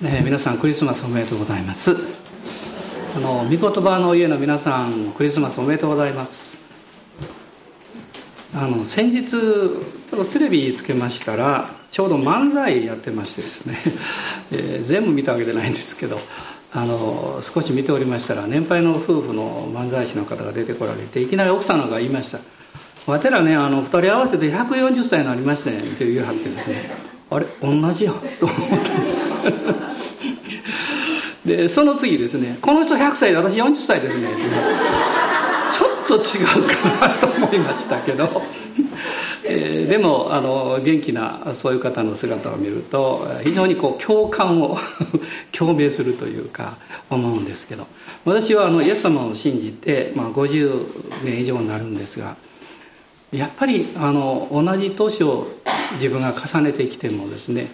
えー、皆さんクリスマスおめでとうございます。あの御言葉の家の皆さんクリスマスおめでとうございます。あの先日ちょっとテレビつけましたらちょうど漫才やってましてですね、えー、全部見たわけじゃないんですけどあの少し見ておりましたら年配の夫婦の漫才師の方が出てこられていきなり奥様が言いました「わてらねあの2人合わせて140歳になりましたね」って言いはってですね。あれ同じやと思ったんです。でその次ですね「この人100歳で私40歳ですね」って。ちょっと違うかなと思いましたけど、えー、でもあの元気なそういう方の姿を見ると非常にこう共感を 共鳴するというか思うんですけど。私はあのイエス様を信じて、まあ、50年以上になるんですがやっぱりあの同じ年を自分が重ねてきてもですね、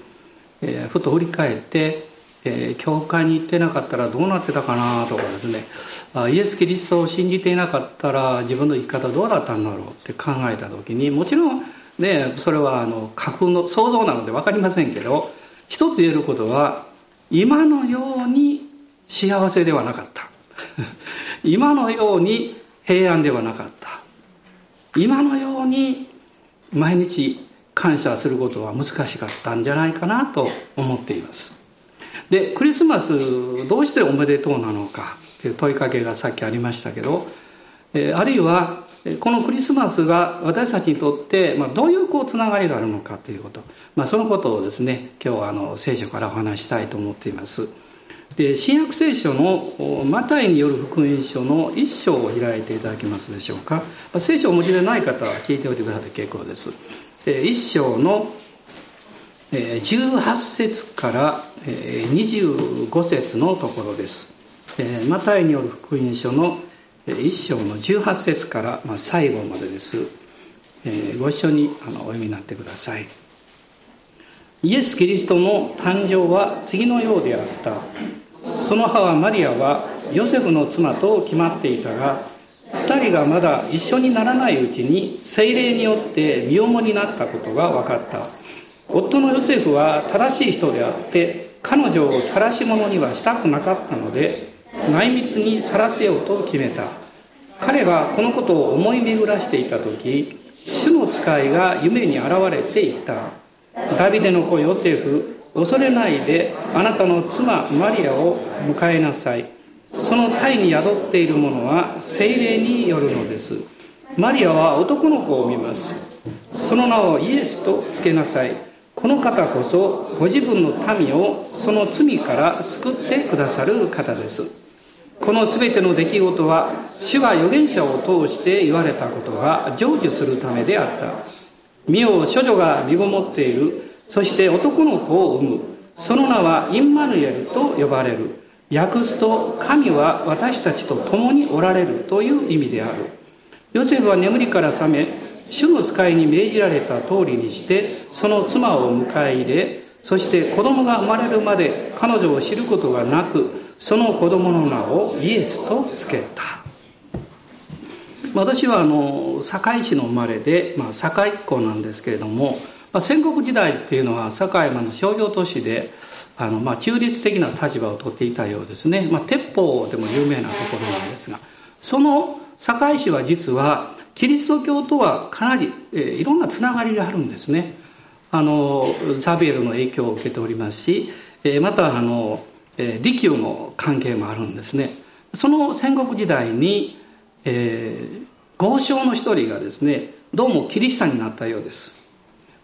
えー、ふと振り返ってえー、教会に行ってなかったらどうなってたかなとかですね。あイエス・キリストを信じていなかったら自分の生き方どうだったんだろうって考えた時にもちろんねそれはあの架空の想像なので分かりませんけど一つ言えることは今のように幸せではなかった。今のように平安ではなかった。今のように毎日感謝することは難しかったんじゃないかなと思っています。でクリスマスどうしておめでとうなのかっていう問いかけがさっきありましたけど、えあるいはこのクリスマスが私たちにとって、まあ、どういうこうつながりがあるのかということ、まあ、そのことをですね今日はあの聖書からお話したいと思っています。で新約聖書のマタイによる福音書の一章を開いていただけますでしょうか。聖書をお持ちでない方は聞いておいてくださって結構です。一章の18節から25節のところです。マタイによる福音書の1章の18節から最後までです。ご一緒にお読みになってください。イエス・キリストの誕生は次のようであった。その母マリアはヨセフの妻と決まっていたが2人がまだ一緒にならないうちに精霊によって身重になったことが分かった。夫のヨセフは正しい人であって彼女を晒し者にはしたくなかったので内密に晒せようと決めた。彼がこのことを思い巡らしていた時主の使いが夢に現れていった。ダビデの子ヨセフ恐れないであなたの妻マリアを迎えなさい。その胎に宿っているものは精霊によるのです。マリアは男の子を見ます。その名をイエスとつけなさい。この方こそご自分の民をその罪から救ってくださる方です。この全ての出来事は主が預言者を通して言われたことが成就するためであった。見よ処女が身ごもっている。そして男の子を産む。その名はインマヌエルと呼ばれる。訳すと神は私たちと共におられるという意味である。ヨセフは眠りから覚め主の使いに命じられた通りにしてその妻を迎え入れそして子供が生まれるまで彼女を知ることがなくその子供の名をイエスとつけた。私はあの堺市の生まれで、まあ、堺っ子なんですけれども、まあ、戦国時代っていうのは堺の商業都市であの、まあ、中立的な立場をとっていたようですね、まあ、鉄砲でも有名なところなんですがその堺市は実はキリスト教とはかなり、えー、いろんなつながりがあるんですね。あのザビエルの影響を受けておりますし、えー、またあの、えー、利休の関係もあるんですね。その戦国時代に、えー、豪商の一人がですねどうもキリシタンになったようです。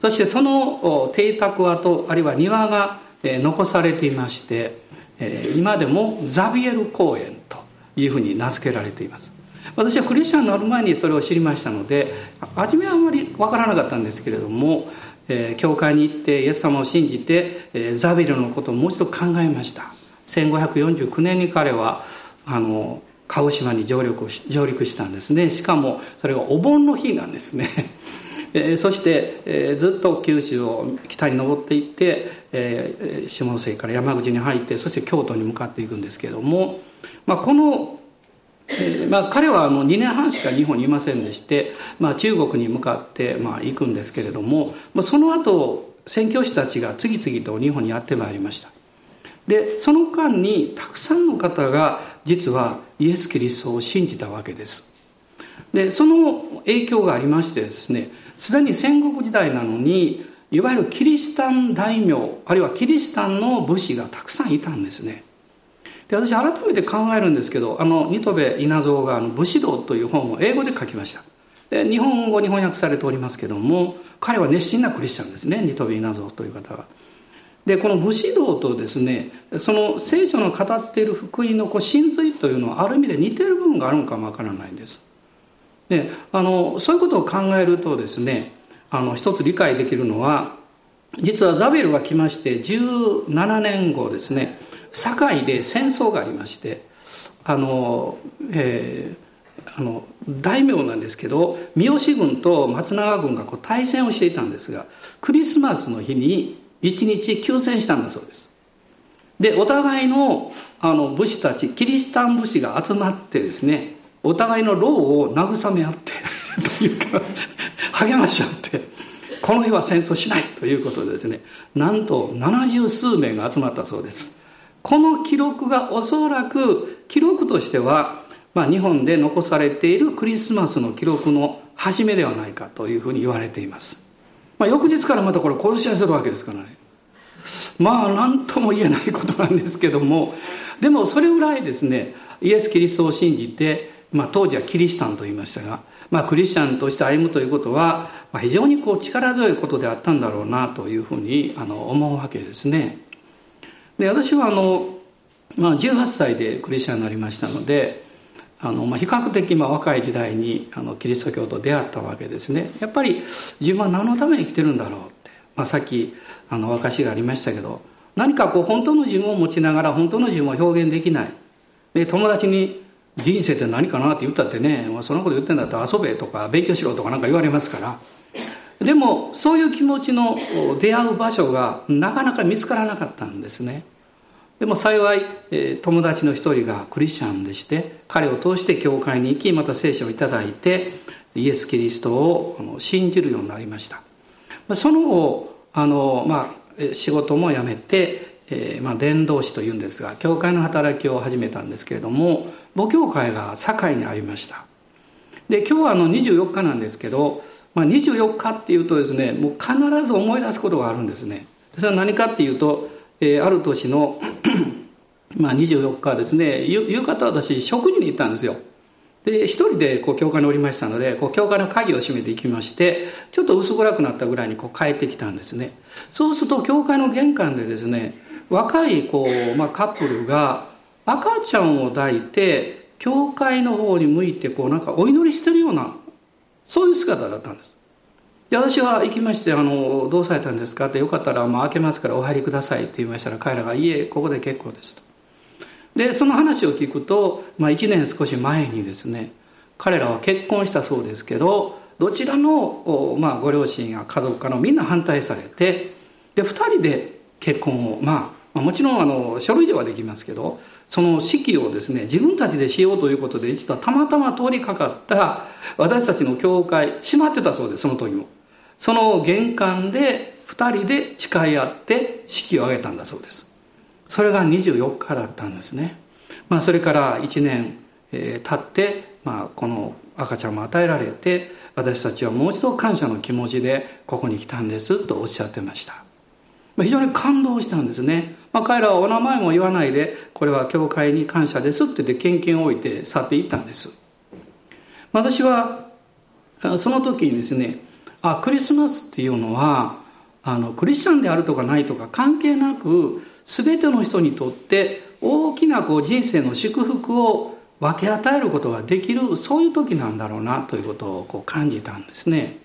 そしてその邸宅跡あるいは庭が、えー、残されていまして、えー、今でもザビエル公園というふうに名付けられています。私はクリスチャンになる前にそれを知りましたので初めはあんまり分からなかったんですけれども、えー、教会に行ってイエス様を信じて、えー、ザビルのことをもう一度考えました。1549年に彼はあの鹿児島に上陸上陸したんですね。しかもそれがお盆の日なんですね。えー、そして、えー、ずっと九州を北に登っていって、えー、下関から山口に入ってそして京都に向かっていくんですけれども、まあ、このえまあ、彼はあの2年半しか日本にいませんでして、まあ、中国に向かってまあ行くんですけれども、まあ、その後宣教師たちが次々と日本にやってまいりました。でその間にたくさんの方が実はイエス・キリストを信じたわけです。でその影響がありましてですねすでに戦国時代なのにいわゆるキリシタン大名あるいはキリシタンの武士がたくさんいたんですね。で私改めて考えるんですけどあのニトベ稲造があの「武士道」という本を英語で書きましたで日本語に翻訳されておりますけども彼は熱心なクリスチャンですねニトベ稲造という方は。でこの武士道とですねその聖書の語っている福音のこう真髄というのはある意味で似てる部分があるのかもわからないんです。であのそういうことを考えるとですねあの一つ理解できるのは実はザビエルが来まして17年後ですね堺で戦争がありましてあの、えー、あの大名なんですけど三好軍と松永軍がこう対戦をしていたんですがクリスマスの日に一日休戦したんだそうです。でお互いのあの武士たちキリシタン武士が集まってですねお互いの労を慰め合って というか励まし合ってこの日は戦争しないということでですねなんと七十数名が集まったそうですこの記録がおそらく記録としては、まあ、日本で残されているクリスマスの記録の初めではないかというふうに言われています、まあ、翌日からまたこれ殺し合いするわけですからね。まあ何とも言えないことなんですけども。でもそれぐらいですねイエス・キリストを信じて、まあ、当時はキリシタンと言いましたがまあ、クリスチャンとして歩むということは、まあ、非常にこう力強いことであったんだろうなというふうにあの思うわけですね。で私はあの、まあ、18歳でクリスチャンになりましたのであの、まあ、比較的まあ若い時代にあのキリスト教と出会ったわけですね。やっぱり自分は何のために生きてるんだろうって、まあ、さっきあの証しがありましたけど何かこう本当の自分を持ちながら本当の自分を表現できない。で友達に人生って何かなって言ったってね、まあ、そんなこと言ってんだったら遊べとか勉強しろとかなんか言われますからでもそういう気持ちの出会う場所がなかなか見つからなかったんですね。でも幸い友達の一人がクリスチャンでして彼を通して教会に行きまた聖書をいただいてイエス・キリストを信じるようになりました。その後あの、まあ、仕事も辞めてえーまあ、伝道師というんですが教会の働きを始めたんですけれども母教会が堺にありました。で今日はあの24日なんですけど、まあ、24日っていうとですねもう必ず思い出すことがあるんですね。それは何かっていうと、えー、ある年の まあ24日ですね夕方私食事に行ったんですよ。で一人でこう教会におりましたのでこう教会の鍵を閉めて行きましてちょっと薄暗くなったぐらいにこう帰ってきたんですね。そうすると教会の玄関でですね若いこう、まあ、カップルが赤ちゃんを抱いて教会の方に向いてこうなんかお祈りしてるようなそういう姿だったんですで私は行きましてあの「どうされたんですか?」って「よかったらまあ開けますからお入りください」って言いましたら彼らが「いえここで結構です」と。でその話を聞くと、まあ、1年少し前にですね彼らは結婚したそうですけどどちらの、まあ、ご両親や家族かのみんな反対されてで2人で結婚をまあもちろんあの書類ではできますけどその式をですね自分たちでしようということで実はたまたま通りかかった私たちの教会閉まってたそうですその時も。その玄関で2人で誓い合って式を挙げたんだそうです。それが24日だったんですね、まあ、それから1年、えー、経って、まあ、この赤ちゃんも与えられて私たちはもう一度感謝の気持ちでここに来たんですとおっしゃってました。まあ非常に感動したんですね、まあ、彼らはお名前も言わないでこれは教会に感謝ですって言って献金を置いて去っていったんです私はその時にですねあクリスマスっていうのはあのクリスチャンであるとかないとか関係なく全ての人にとって大きなこう人生の祝福を分け与えることができるそういう時なんだろうなということをこう感じたんですね。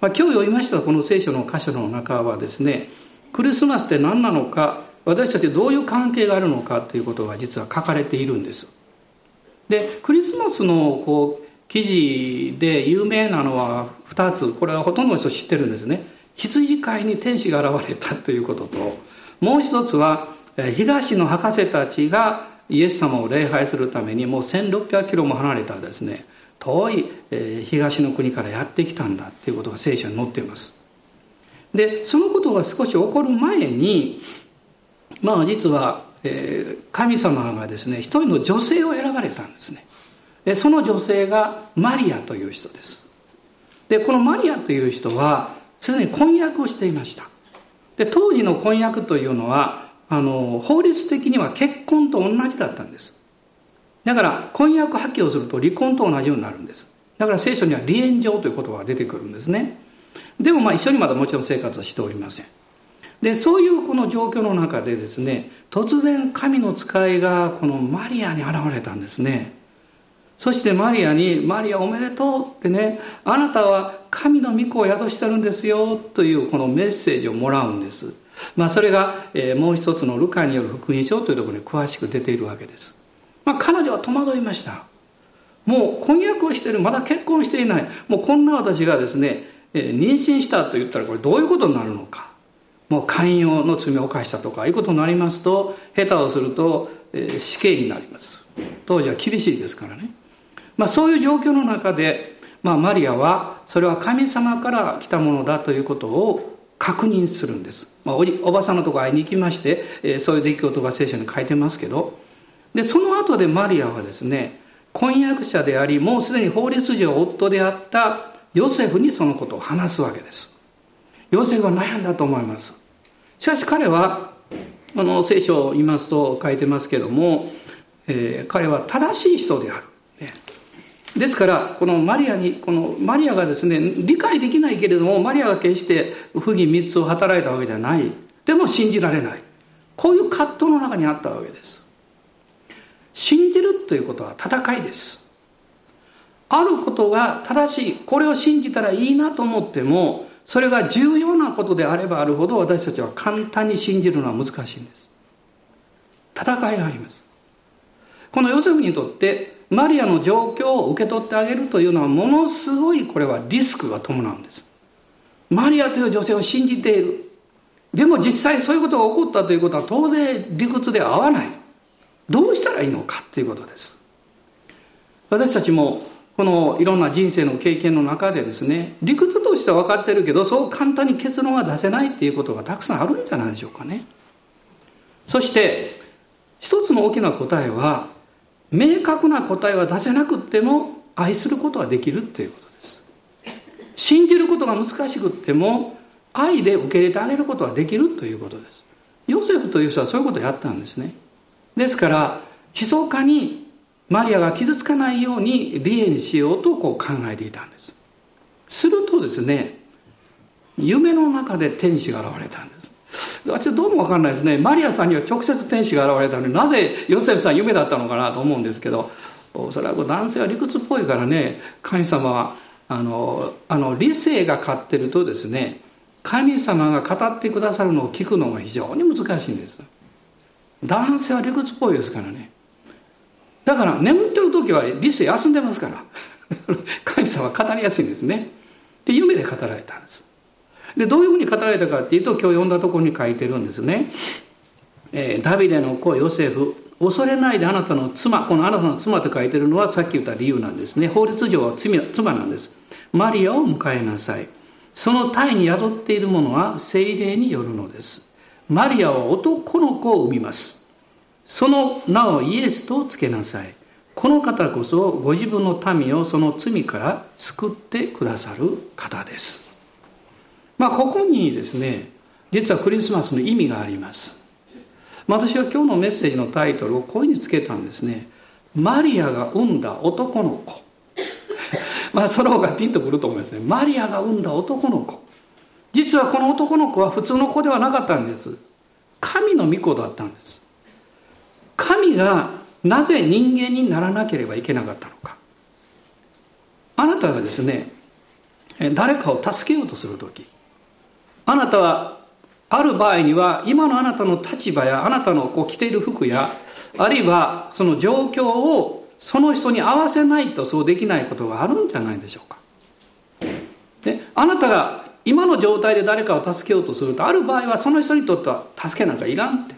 まあ、今日読みましたこの聖書の箇所の中はですねクリスマスって何なのか私たちどういう関係があるのかということが実は書かれているんです。でクリスマスのこう記事で有名なのは2つ。これはほとんどの人知ってるんですね。羊飼いに天使が現れたということと。もう一つは東の博士たちがイエス様を礼拝するためにもう1600キロも離れたですね。遠い東の国からやってきたんだということが聖書に載っています。でそのことが少し起こる前にまあ実は、えー、神様がですね一人の女性を選ばれたんですね。でその女性がマリアという人です。でこのマリアという人はすでに婚約をしていました。で当時の婚約というのはあの法律的には結婚と同じだったんです。だから婚約破棄をすると離婚と同じようになるんです。だから聖書には離縁状という言葉が出てくるんですね。でもまあ一緒にまだもちろん生活はしておりません。でそういうこの状況の中でですね突然神の使いがこのマリアに現れたんですね。そしてマリアに「マリアおめでとう」ってね「あなたは神の御子を宿してるんですよ」というこのメッセージをもらうんです。まあそれが、えー、もう一つのルカによる福音書というところに詳しく出ているわけです、まあ、彼女は戸惑いました。もう婚約をしている。まだ結婚していない。もうこんな私がですね、えー、妊娠したと言ったらこれどういうことになるのか。もう寛容の罪を犯したとかいうことになりますと下手をすると、えー、死刑になります。当時は厳しいですからね。まあ、そういう状況の中で、まあ、マリアはそれは神様から来たものだということを確認するんです、まあ、おおばさんのとこ会いに行きまして、えー、そういう出来事が聖書に書いてますけど。でその後でマリアはですね婚約者でありもうすでに法律上夫であったヨセフにそのことを話すわけです。ヨセフは悩んだと思います。しかし彼はあの聖書を見ますと書いてますけども、えー、彼は正しい人である。ですからこのマリアにこのマリアがですね理解できないけれどもマリアが決して不義3つを働いたわけじゃない。でも信じられない。こういう葛藤の中にあったわけです。信じるということは戦いです。あることが正しい。これを信じたらいいなと思ってもそれが重要なことであればあるほど私たちは簡単に信じるのは難しいんです。戦いがあります。このヨセフにとってマリアの状況を受け取ってあげるというのはものすごいこれはリスクが伴うんです。マリアという女性を信じている。でも実際そういうことが起こったということは当然理屈で合わない。どうしたらいいのかということです。私たちもこのいろんな人生の経験の中でですね理屈としては分かってるけどそう簡単に結論が出せないっていうことがたくさんあるんじゃないでしょうかね。そして一つの大きな答えは明確な答えは出せなくっても愛することはできるということです。信じることが難しくっても愛で受け入れてあげることはできるということです。ヨセフという人はそういうことをやったんですね。ですから密かにマリアが傷つかないように離縁しようとこう考えていたんです。するとですね夢の中で天使が現れたんです。私どうも分かんないですね。マリアさんには直接天使が現れたのになぜヨセフさん夢だったのかなと思うんですけどそれは男性は理屈っぽいからね神様はあのあの理性が勝ってるとですね神様が語ってくださるのを聞くのが非常に難しいんです。男性は理屈っぽいですからね。だから眠ってる時は理性休んでますから。神様語りやすいんですね。で夢で語られたんです。でどういうふうに語られたかっていうと今日読んだところに書いてるんですね。えー、ダビデの子ヨセフ恐れないであなたの妻このあなたの妻と書いてるのはさっき言った理由なんですね。法律上は罪妻なんです。マリアを迎えなさい。その体に宿っているものは精霊によるのです。マリアは男の子を産みます。その名をイエスとつけなさい。この方こそご自分の民をその罪から救ってくださる方です。まあ、ここにですね実はクリスマスの意味があります。私は今日のメッセージのタイトルをこういうふうにつけたんですね。マリアが産んだ男の子。まあその方がピンとくると思いますね。マリアが産んだ男の子。実はこの男の子は普通の子ではなかったんです。神の御子だったんです。神がなぜ人間にならなければいけなかったのかあなたがですね誰かを助けようとする時あなたはある場合には今のあなたの立場やあなたのこう着ている服やあるいはその状況をその人に合わせないとそうできないことがあるんじゃないでしょうか。であなたが今の状態で誰かを助けようとするとある場合はその人にとっては助けなんかいらんって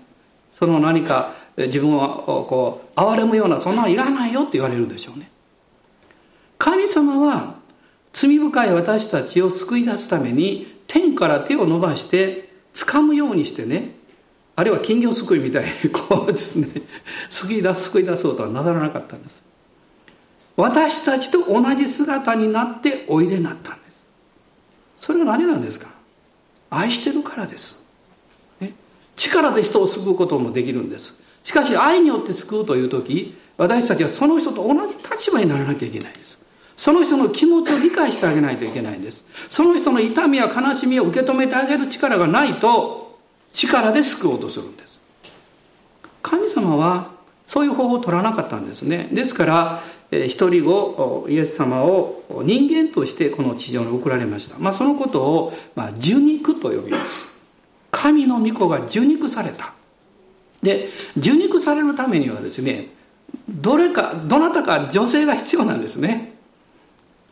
その何か自分をこう憐れむようなそんなのいらないよって言われるんでしょうね。神様は罪深い私たちを救い出すために天から手を伸ばして掴むようにしてねあるいは金魚すくいみたいにこうですね 救い出す救い出そうとはなさらなかったんです。私たちと同じ姿になっておいでになったんです。それは何なんですか？愛してるからです、ね、力で人を救うこともできるんです。しかし愛によって救うという時私たちはその人と同じ立場にならなきゃいけないんです。その人の気持ちを理解してあげないといけないんです。その人の痛みや悲しみを受け止めてあげる力がないと力で救おうとするんです。神様はそういう方法を取らなかったんですね。ですから一人後イエス様を人間としてこの地上に送られました、まあ、そのことを、ま、受肉と呼びます。神の御子が受肉された。で受肉されるためにはですねどれかどなたか女性が必要なんですね。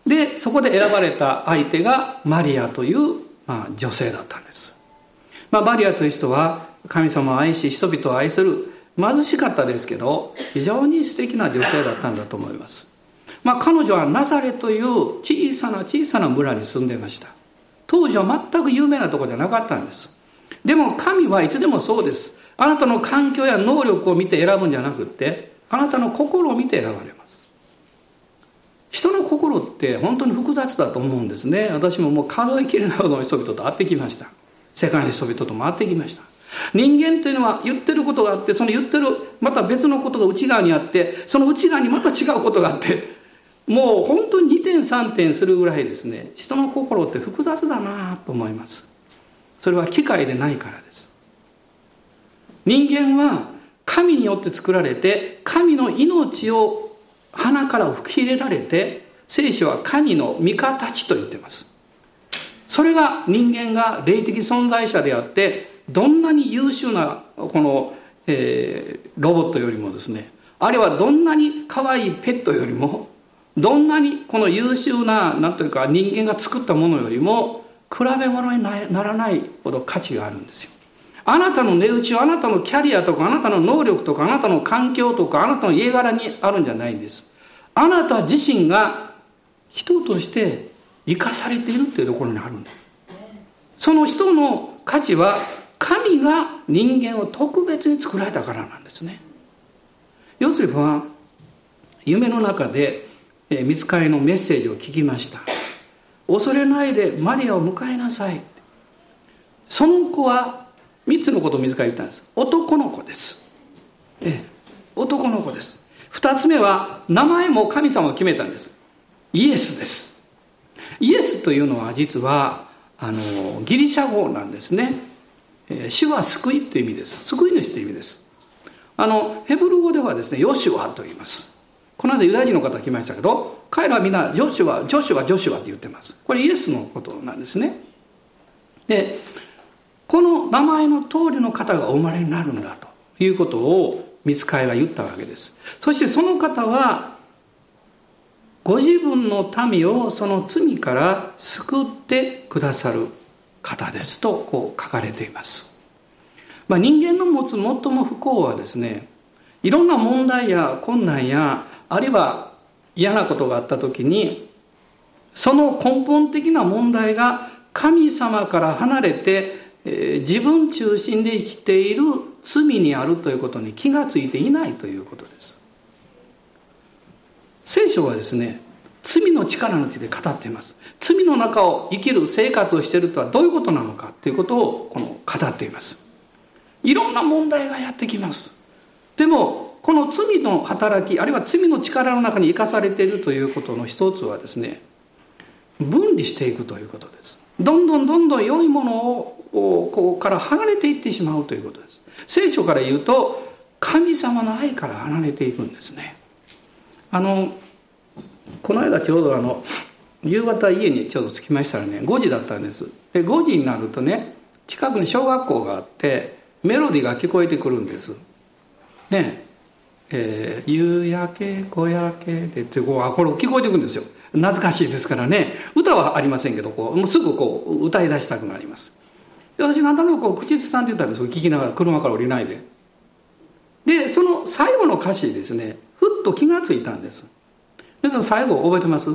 でそこで選ばれた相手がマリアという、まあ、女性だったんです、まあ、マリアという人は神様を愛し人々を愛する貧しかったですけど非常に素敵な女性だったんだと思います、まあ、彼女はナザレという小さな小さな村に住んでました。当時は全く有名なところじゃなかったんです。でも神はいつでもそうです。あなたの環境や能力を見て選ぶんじゃなくてあなたの心を見て選ばれます。人の心って本当に複雑だと思うんですね。私ももう数えきれないほどの人々と会ってきました。世界の人々とも会ってきました。人間というのは言ってることがあってその言ってるまた別のことが内側にあってその内側にまた違うことがあってもう本当に2点3点するぐらいですね。人の心って複雑だなと思います。それは機械でないからです。人間は神によって作られて神の命を鼻から吹き入れられて聖書は神の味方ちと言ってますそれが人間が霊的存在者であってどんなに優秀なこの、えー、ロボットよりもですねあるいはどんなに可愛いペットよりもどんなにこの優秀な何というか人間が作ったものよりも比べ物にならないほど価値があるんですよ。あなたの値打ちはあなたのキャリアとかあなたの能力とかあなたの環境とかあなたの家柄にあるんじゃないんです。あなた自身が人として生かされているっていうところにあるんです。その人の価値は神が人間を特別に作られたからなんですね。ヨセフは夢の中で見つかりのメッセージを聞きました。恐れないでマリアを迎えなさい。その子は3つのことを自ら言ったんです。男の子です。え、男の子です。2つ目は名前も神様が決めたんです。イエスです。イエスというのは実はあのギリシャ語なんですね。主は救いという意味です救い主という意味ですあのヘブル語ではですねヨシュアと言いますこの間ユダヤ人の方来ましたけど彼らはみんなヨシュアジョシュアジョシュアって言ってますこれイエスのことなんですねでこの名前の通りの方がお生まれになるんだということを見つかいが言ったわけです。そしてその方はご自分の民をその罪から救ってくださる方ですとこう書かれています、まあ、人間の持つ最も不幸はですねいろんな問題や困難やあるいは嫌なことがあった時にその根本的な問題が神様から離れて、え、自分中心で生きている罪にあるということに気がついていないということです。聖書はですね罪の力の地で語っています。罪の中を生きる生活をしているとはどういうことなのかということをこの語っています。いろんな問題がやってきます。でもこの罪の働きあるいは罪の力の中に生かされているということの一つはですね分離していくということです。どんどんどんどん良いものをこうから離れていってしまうということです。聖書から言うと神様の愛から離れていくんですね。あのこの間ちょうどあの夕方家にちょうど着きましたらね5時だったんです。で5時になるとね近くに小学校があってメロディーが聞こえてくるんです。ねえー、夕焼け小焼けでってこうあこれ聞こえてくるんですよ。懐かしいですからね。歌はありませんけどこうすぐこう歌い出したくなります。で私何となくこう口ずさんでたんです聞きながら車から降りないで。でその最後の歌詞ですね。ふっと気がついたんです。皆さん最後覚えてます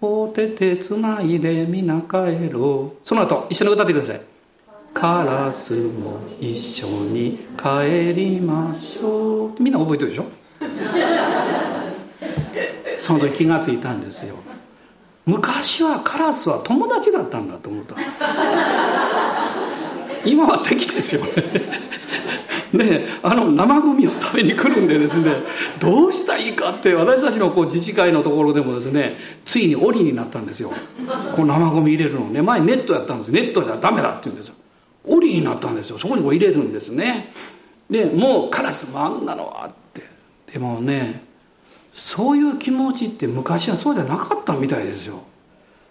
お手手つないでみな帰ろうその後一緒に歌ってください帰カラスも一緒に帰りましょうみんな覚えてるでしょ？その時気がついたんですよ昔はカラスは友達だったんだと思った。今は敵ですよね。ねあの生ゴミを食べに来るんでですねどうしたらいいかって私たちのこう自治会のところでもですねついに檻になったんですよ。こう生ゴミ入れるのね。前ネットやったんですネットじゃダメだって言うんですよ。檻になったんですよ。そこにこう入れるんですね。でもうカラスもあんなのはって。でもねそういう気持ちって昔はそうじゃなかったみたいですよ。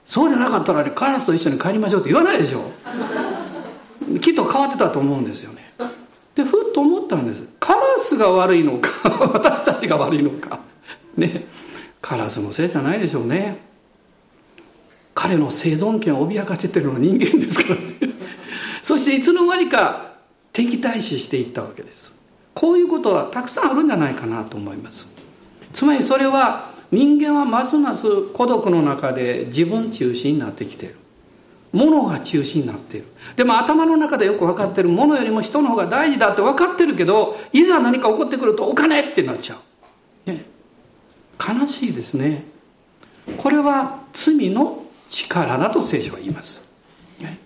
そうじゃなかったら、カラスと一緒に帰りましょうって言わないでしょ。きっと変わってたと思うんですよね。でふっと思ったんです。カラスが悪いのか 私たちが悪いのか。ね。カラスのせいじゃないでしょうね。彼の生存権を脅かしてるのは人間ですからね。そしていつの間にか敵対視していったわけです。こういうことはたくさんあるんじゃないかなと思います。つまりそれは人間はますます孤独の中で自分中心になってきている。ものが中心になっている。でも頭の中でよく分かってるものよりも人の方が大事だって分かってるけどいざ何か起こってくるとお金ってなっちゃう、ね、悲しいですね。これは罪の力だと聖書は言います、ね、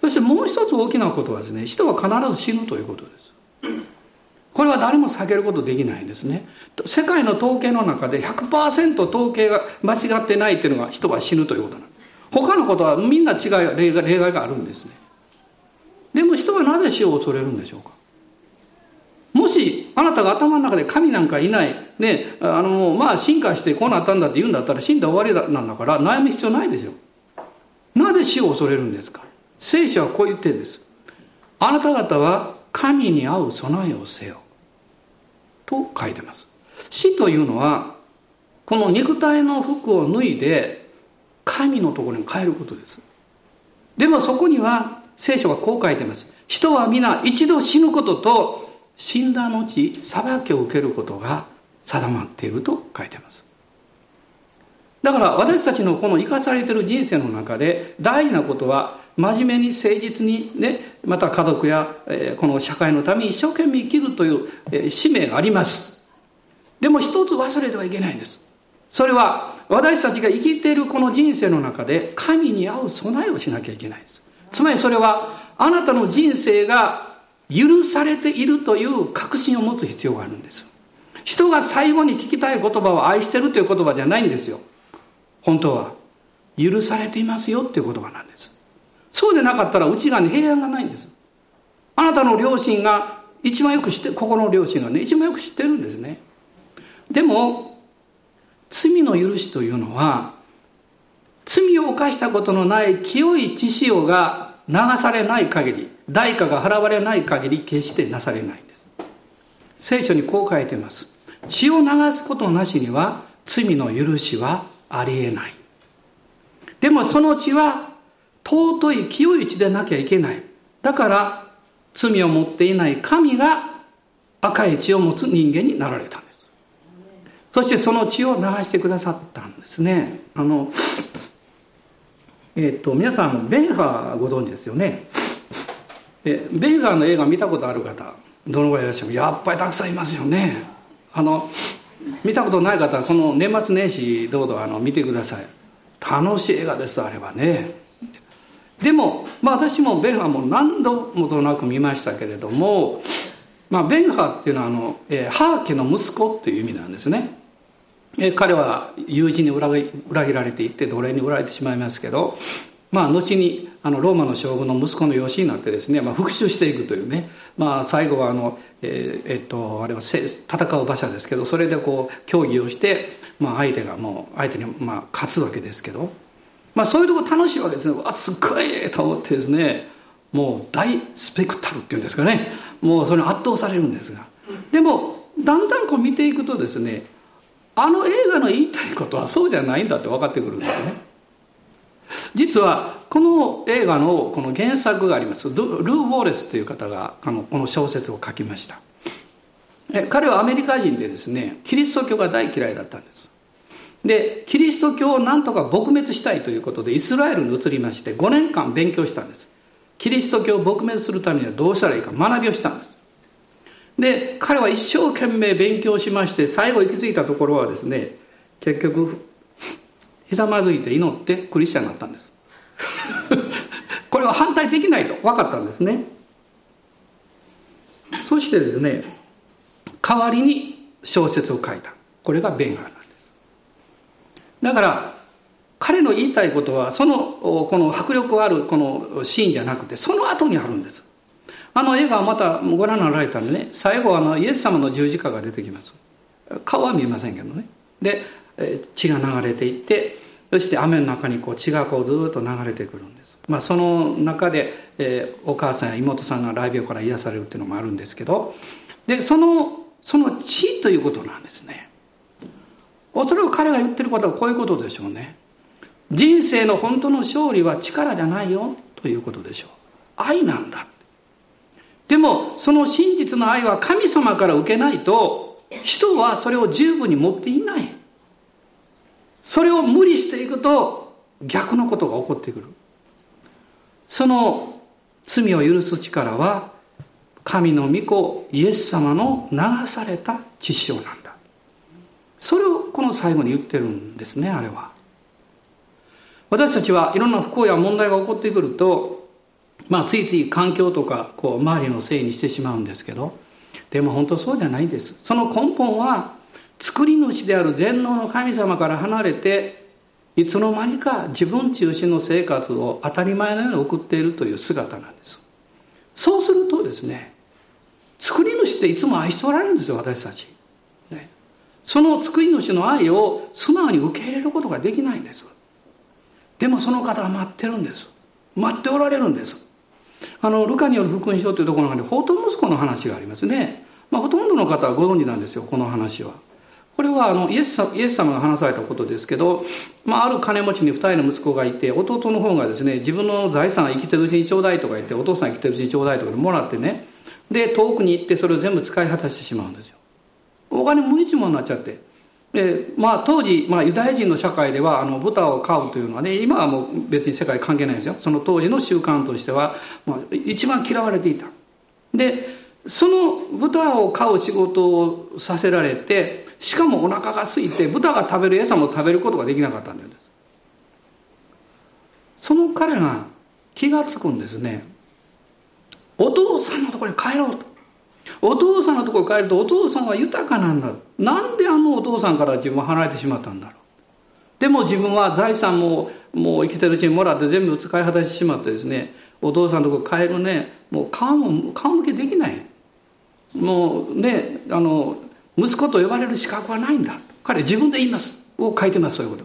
そしてもう一つ大きなことはですね人は必ず死ぬということです。これは誰も避けることできないんですね。世界の統計の中で100%統計が間違ってないっていうのが人は死ぬということなんです。他のことはみんな違い例外例外があるんですね。でも人はなぜ死を恐れるんでしょうか？もしあなたが頭の中で神なんかいないねあのまあ進化してこうなったんだって言うんだったら死んだ終わりなんだから悩む必要ないですよ。なぜ死を恐れるんですか？聖書はこう言ってんです。あなた方は神に合う備えをせよ。と書いてます。死というのはこの肉体の服を脱いで神のところに帰ることです。でもそこには聖書がこう書いてます。人は皆一度死ぬことと死んだ後裁きを受けることが定まっていると書いてます。だから私たちのこの生かされてる人生の中で大事なことは真面目に誠実にねまた家族や、えこの社会のために一生懸命生きるという、え使命があります。でも一つ忘れてはいけないんです。それは私たちが生きているこの人生の中で神に合う備えをしなきゃいけないです。つまりそれはあなたの人生が許されているという確信を持つ必要があるんです。人が最後に聞きたい言葉は愛してるという言葉じゃないんですよ。本当は許されていますよっていう言葉なんです。そうでなかったら内側に平安がないんです。あなたの両親が一番よく知ってここの両親がね一番よく知ってるんですね。でも罪の許しというのは罪を犯したことのない清い血潮が流されない限り代価が払われない限り決してなされないんです。聖書にこう書いてます。血を流すことなしには罪の許しはありえない。でもその血は尊い清い血でなきゃいけない。だから罪を持っていない神が赤い血を持つ人間になられたんです。そしてその血を流してくださったんですね。あのえっ、と皆さんベンハーご存知ですよね？えベンハーの映画見たことある方どのぐらいいらっしゃる？やっぱりたくさんいますよね。あの見たことない方はこの年末年始どうぞあの見てください。楽しい映画ですあれはね。でも、まあ、私もベンハーも何度もとなく見ましたけれども、まあ、ベンハーっていうのはあの、えー、ハー家の息子という意味なんですね、えー、彼は友人に裏切られていって奴隷に売られてしまいますけどまあ、後にあのローマの将軍の息子の養子になってですね、まあ、復讐していくというね、まあ、最後はあの、えー、えっとあれは戦う馬車ですけどそれでこう協議をして、まあ、相手がもう相手にまあ勝つわけですけど、まあ、そういうとこ楽しいわけですね。わすっごいと思ってですね。もう大スペクタルっていうんですかね。もうそれに圧倒されるんですが。でもだんだんこう見ていくとですねあの映画の言いたいことはそうじゃないんだって分かってくるんですね。実はこの映画のこの原作があります。ルー・ウォーレスという方があのこの小説を書きました。彼はアメリカ人でですねキリスト教が大嫌いだったんです。でキリスト教をなんとか撲滅したいということでイスラエルに移りまして5年間勉強したんです。キリスト教を撲滅するためにはどうしたらいいか学びをしたんです。で彼は一生懸命勉強しまして最後行き着いたところはですね結局ひざまずいて祈ってクリスチャンになったんです。これは反対できないと分かったんですね。そしてですね代わりに小説を書いた。これがベンガーなんですだから彼の言いたいことはそのこの迫力あるこのシーンじゃなくてその後にあるんです。あの映画はまたご覧になられたんでね最後あのイエス様の十字架が出てきます。顔は見えませんけどね。で血が流れていってそして雨の中にこう血がこうずっと流れてくるんです、まあ、その中で、えー、お母さんや妹さんが雷病から癒されるっていうのもあるんですけど。でそのその血ということなんですね。おそらく彼が言ってることはこういうことでしょうね。人生の本当の勝利は力じゃないよということでしょう。愛なんだ。でもその真実の愛は神様から受けないと人はそれを十分に持っていない。それを無理していくと逆のことが起こってくる。その罪を許す力は神の御子イエス様の流された血潮なんだ。それをこの最後に言ってるんですねあれは。私たちはいろんな不幸や問題が起こってくるとまあついつい環境とかこう周りのせいにしてしまうんですけどでも本当そうじゃないんです。その根本は作り主である全能の神様から離れていつの間にか自分中心の生活を当たり前のように送っているという姿なんです。そうするとですね作り主っていつも愛しておられるんですよ私たち、その作り主の愛を素直に受け入れることができないんです。でもその方は待ってるんです。待っておられるんです。あのルカによる福音書というところの中に法と息子の話がありますね、まあ、ほとんどの方はご存知なんですよこの話は。これはあのイエスイエス様が話されたことですけど、まあ、ある金持ちに2人の息子がいて弟の方がですね自分の財産生きてるうちにちょうだいとか言ってお父さん生きてるうちにちょうだいとかもらってね。で遠くに行ってそれを全部使い果たしてしまうんですよ。お金無一文になっちゃって。でまあ当時、まあ、ユダヤ人の社会ではあの豚を飼うというのはね今はもう別に世界関係ないですよ。その当時の習慣としては、まあ、一番嫌われていた。でその豚を飼う仕事をさせられてしかもお腹が空いて豚が食べる餌も食べることができなかったんですその彼が気が付くんですね。お父さんのところに帰ろうと。お父さんのところに帰るとお父さんは豊かなんだ。なんであのお父さんから自分は離れてしまったんだろう。でも自分は財産ももう生きてるうちにもらって全部使い果たしてしまってですねお父さんのとこ帰るねもう顔も顔向けできない。もうねあの息子と呼ばれる資格はないんだ。彼自分で言います。を書いてますそういうこと。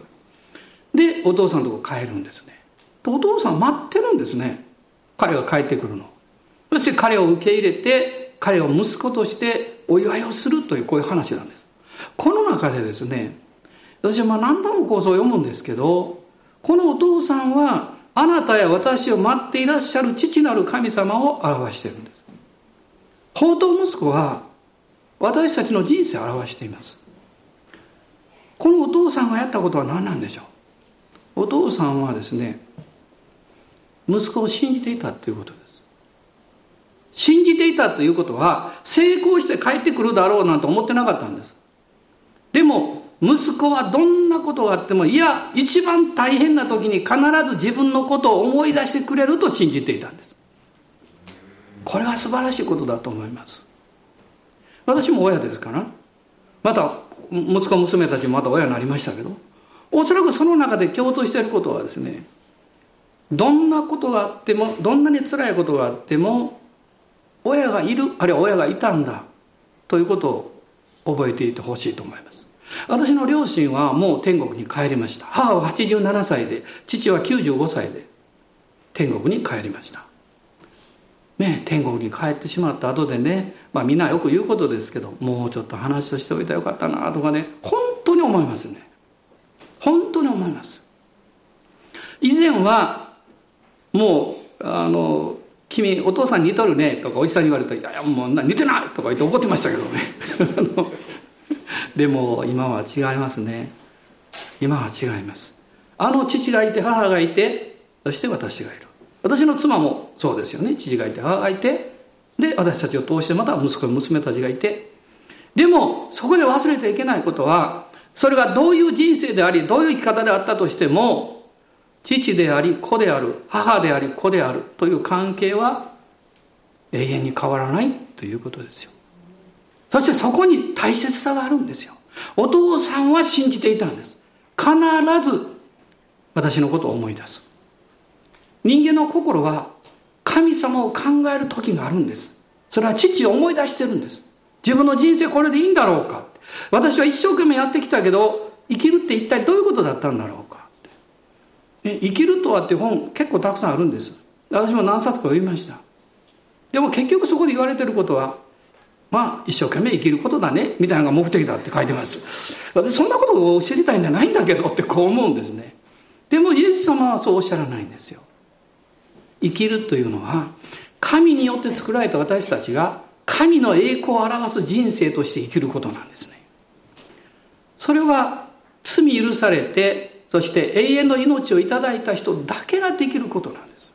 でお父さんのとこ帰るんですね。お父さん待ってるんですね。彼が帰ってくるの。そして彼を受け入れて彼を息子としてお祝いをするというこういう話なんです。この中でですね私はまあ何度もこうそう読むんですけどこのお父さんはあなたや私を待っていらっしゃる父なる神様を表しているんです。宝刀息子は私たちの人生を表しています。このお父さんがやったことは何なんでしょう。お父さんはですね息子を信じていたということ。信じていたということは成功して帰ってくるだろうなんて思ってなかったんです。でも息子はどんなことがあってもいや一番大変な時に必ず自分のことを思い出してくれると信じていたんです。これは素晴らしいことだと思います。私も親ですからまた息子娘たちもまた親になりましたけどおそらくその中で共通していることはですねどんなことがあってもどんなに辛いことがあっても親がいるあるいは親がいたんだということを覚えていてほしいと思います。私の両親はもう天国に帰りました。母は87歳で父は95歳で天国に帰りました。ね、天国に帰ってしまった後でね、まあ、みんなよく言うことですけどもうちょっと話をしておいたらよかったなとかね本当に思いますね。本当に思います。以前はもうあの君お父さん似とるねとかおじさんに言われたら「いやもう似てない!」とか言って怒ってましたけどね。でも今は違いますね。今は違います。あの父がいて母がいてそして私がいる。私の妻もそうですよね。父がいて母がいてで私たちを通してまた息子娘たちがいて。でもそこで忘れてはいけないことはそれがどういう人生でありどういう生き方であったとしても父であり子である母であり子であるという関係は永遠に変わらないということですよ。そしてそこに大切さがあるんですよ。お父さんは信じていたんです。必ず私のことを思い出す。人間の心は神様を考える時があるんです。それは父を思い出してるんです。自分の人生これでいいんだろうか。私は一生懸命やってきたけど生きるって一体どういうことだったんだろうか。生きるとはって本結構たくさんあるんです。私も何冊か読みました。でも結局そこで言われてることはまあ一生懸命生きることだねみたいなのが目的だって書いてます。私そんなことを知りたいんじゃないんだけどってこう思うんですね。でもイエス様はそうおっしゃらないんですよ。生きるというのは神によって作られた私たちが神の栄光を表す人生として生きることなんですね。それは罪許されてそして永遠の命をいただいた人だけができることなんです。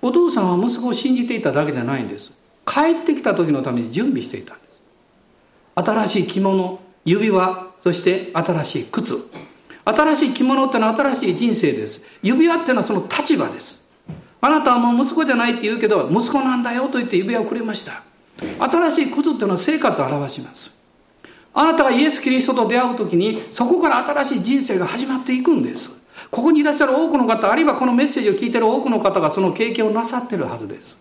お父さんは息子を信じていただけじゃないんです。帰ってきた時のために準備していたんです。新しい着物指輪そして新しい靴。新しい着物ってのは新しい人生です。指輪ってのはその立場です。あなたはもう息子じゃないって言うけど息子なんだよと言って指輪をくれました。新しい靴っていうのは生活を表します。あなたがイエス・キリストと出会う時にそこから新しい人生が始まっていくんです。ここにいらっしゃる多くの方あるいはこのメッセージを聞いてる多くの方がその経験をなさってるはずです。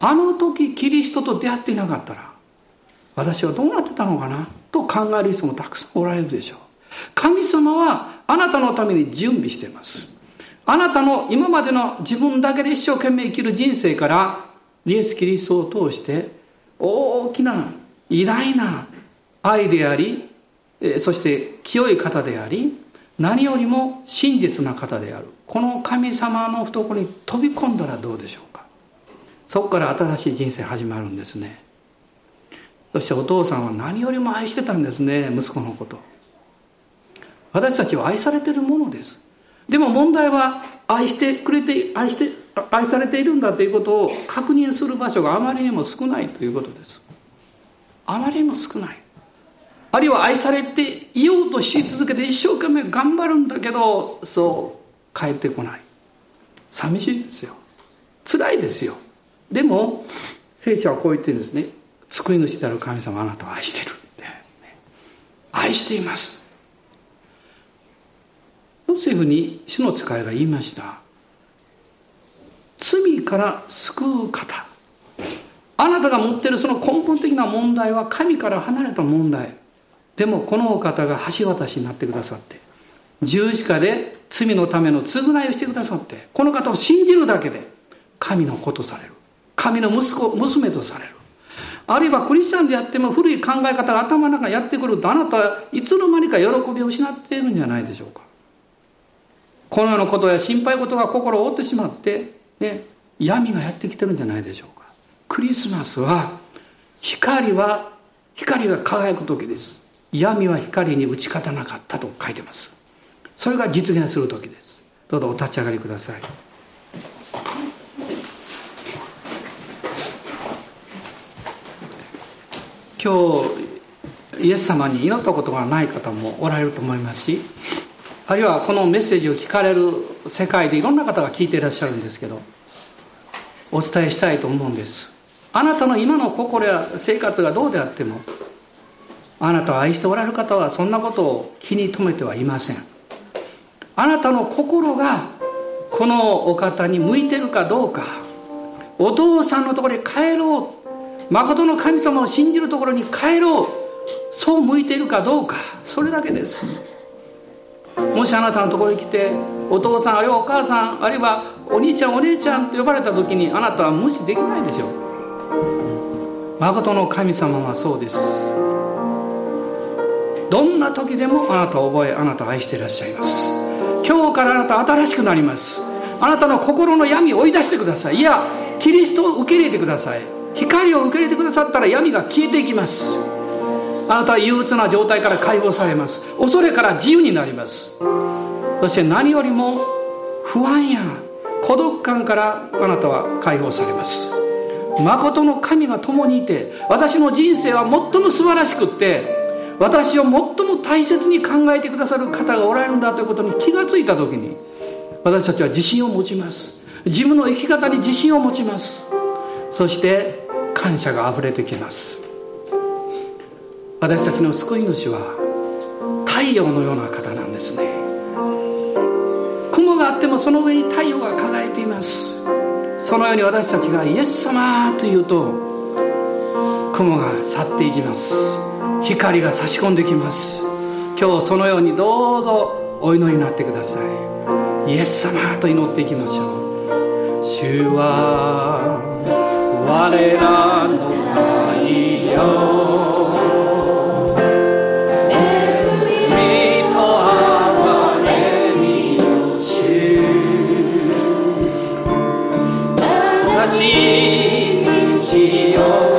あの時キリストと出会っていなかったら私はどうなってたのかなと考える人もたくさんおられるでしょう。神様はあなたのために準備しています。あなたの今までの自分だけで一生懸命生きる人生からイエス・キリストを通して大きな偉大な愛でありそして清い方であり何よりも真実な方である。この神様の懐に飛び込んだらどうでしょうか。そこから新しい人生始まるんですね。そしてお父さんは何よりも愛してたんですね息子のこと。私たちは愛されてるものです。でも問題は愛してくれて愛して愛されているんだということを確認する場所があまりにも少ないということです。あまりにも少ない。あるいは愛されていようとし続けて一生懸命頑張るんだけどそう帰ってこない。寂しいですよ。辛いですよ。でも聖書はこう言ってるんですね。救い主である神様あなたを愛してるって。愛しています。ヨセフに主の使いが言いました。罪から救う方。あなたが持ってるその根本的な問題は神から離れた問題。でもこのお方が橋渡しになってくださって十字架で罪のための償いをしてくださってこの方を信じるだけで神の子とされる。神の息子娘とされる。あるいはクリスチャンでやっても古い考え方が頭の中にやってくるとあなたはいつの間にか喜びを失っているんじゃないでしょうか。このようなことや心配事が心を覆ってしまって、ね、闇がやってきてるんじゃないでしょうか。クリスマスは光は光が輝く時です。闇は光に打ち勝たなかったと書いてます。それが実現する時です。どうぞお立ち上がりください。今日イエス様に祈ったことがない方もおられると思いますしあるいはこのメッセージを聞かれる世界でいろんな方が聞いていらっしゃるんですけどお伝えしたいと思うんです。あなたの今の心や生活がどうであってもあなたを愛しておられる方はそんなことを気に留めてはいません。あなたの心がこのお方に向いてるかどうかお父さんのところに帰ろう誠の神様を信じるところに帰ろうそう向いているかどうかそれだけです。もしあなたのところに来てお父さんあるいはお母さんあるいはお兄ちゃんお姉ちゃんと呼ばれた時にあなたは無視できないでしょう。誠の神様はそうです。どんな時でもあなたを覚えあなたを愛していらっしゃいます。今日からあなた新しくなります。あなたの心の闇を追い出してください。いやキリストを受け入れてください。光を受け入れてくださったら闇が消えていきます。あなたは憂鬱な状態から解放されます。恐れから自由になります。そして何よりも不安や孤独感からあなたは解放されます。誠の神が共にいて私の人生は最も素晴らしくって私を最も大切に考えてくださる方がおられるんだということに気がついた時に私たちは自信を持ちます。自分の生き方に自信を持ちます。そして感謝があふれてきます。私たちの救い主は太陽のような方なんですね。雲があってもその上に太陽が輝いています。そのように私たちがイエス様と言うと雲が去っていきます。光が差し込んできます。今日そのようにどうぞお祈りになってください。イエス様と祈っていきましょう。主は我らの太陽し道を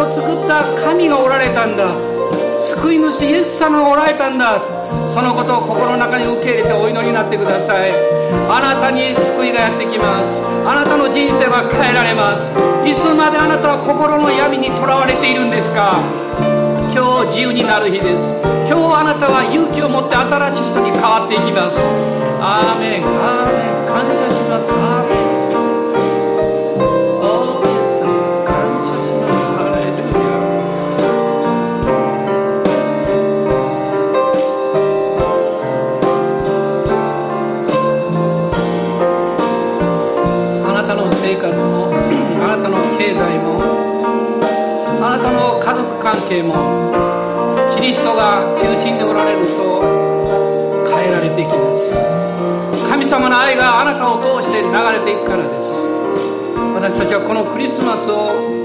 を作った神がおられたんだ。救い主イエス様がおられたんだ。そのことを心の中に受け入れてお祈りになってください。あなたに救いがやってきます。あなたの人生は変えられます。いつまであなたは心の闇にとらわれているんですか。今日自由になる日です。今日あなたは勇気を持って新しい人に変わっていきます。アーメン。アーメン。感謝します。アーメン。関係もキリストが中心でおられると変えられていきます。神様の愛があなたを通して流れていくからです。私たちはこのクリスマスを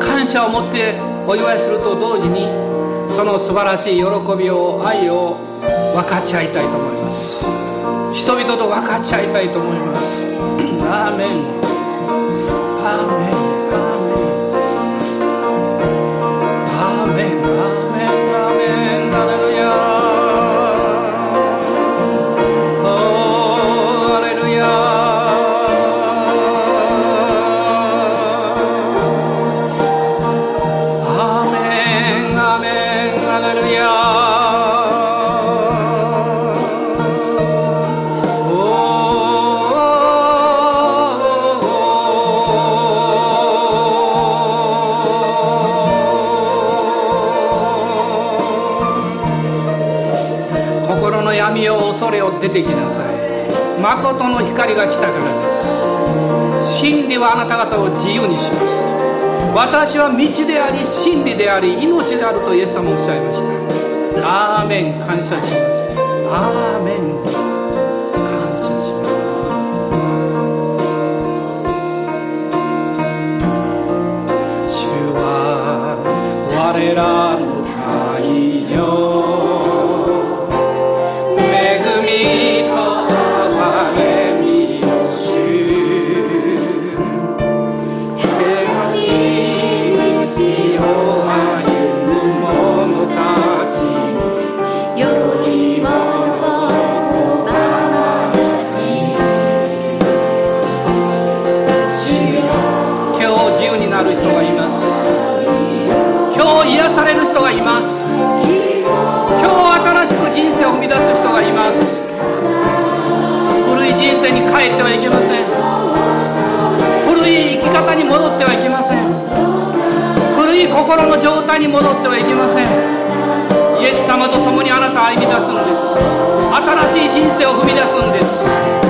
感謝を持ってお祝いすると同時にその素晴らしい喜びを愛を分かち合いたいと思います。人々と分かち合いたいと思います。アーメン。アーメン。出てきなさい。誠の光が来たからです。真理はあなた方を自由にします。私は道であり真理であり命であるとイエス様おっしゃいました。アーメン。感謝します。アーメン。感謝します。主は我ら心の状態に戻ってはいけません。イエス様と共にあなたを歩み出すんです。新しい人生を踏み出すんです。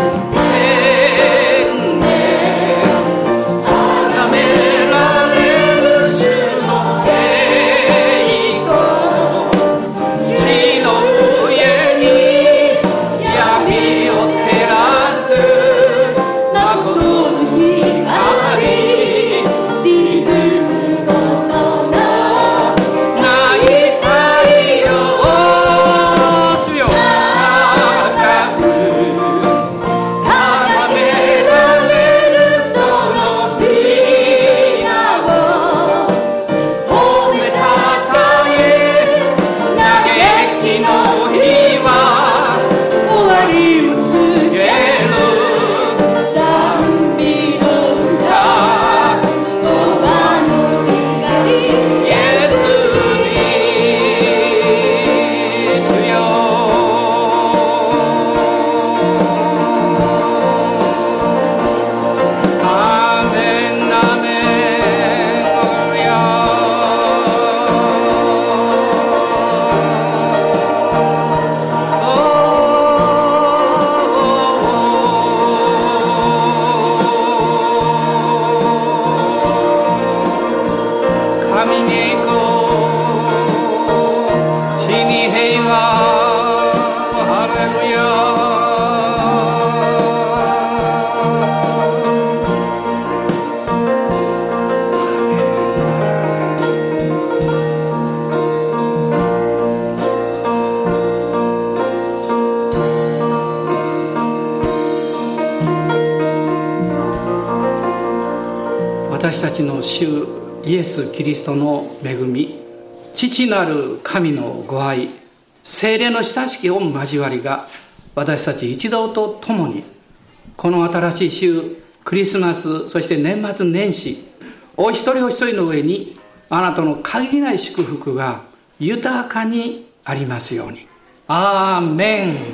トの恵み父なる神のご愛精霊の親しき御交わりが私たち一同と共にこの新しい週クリスマスそして年末年始お一人お一人の上にあなたの限りない祝福が豊かにありますように。アーメン。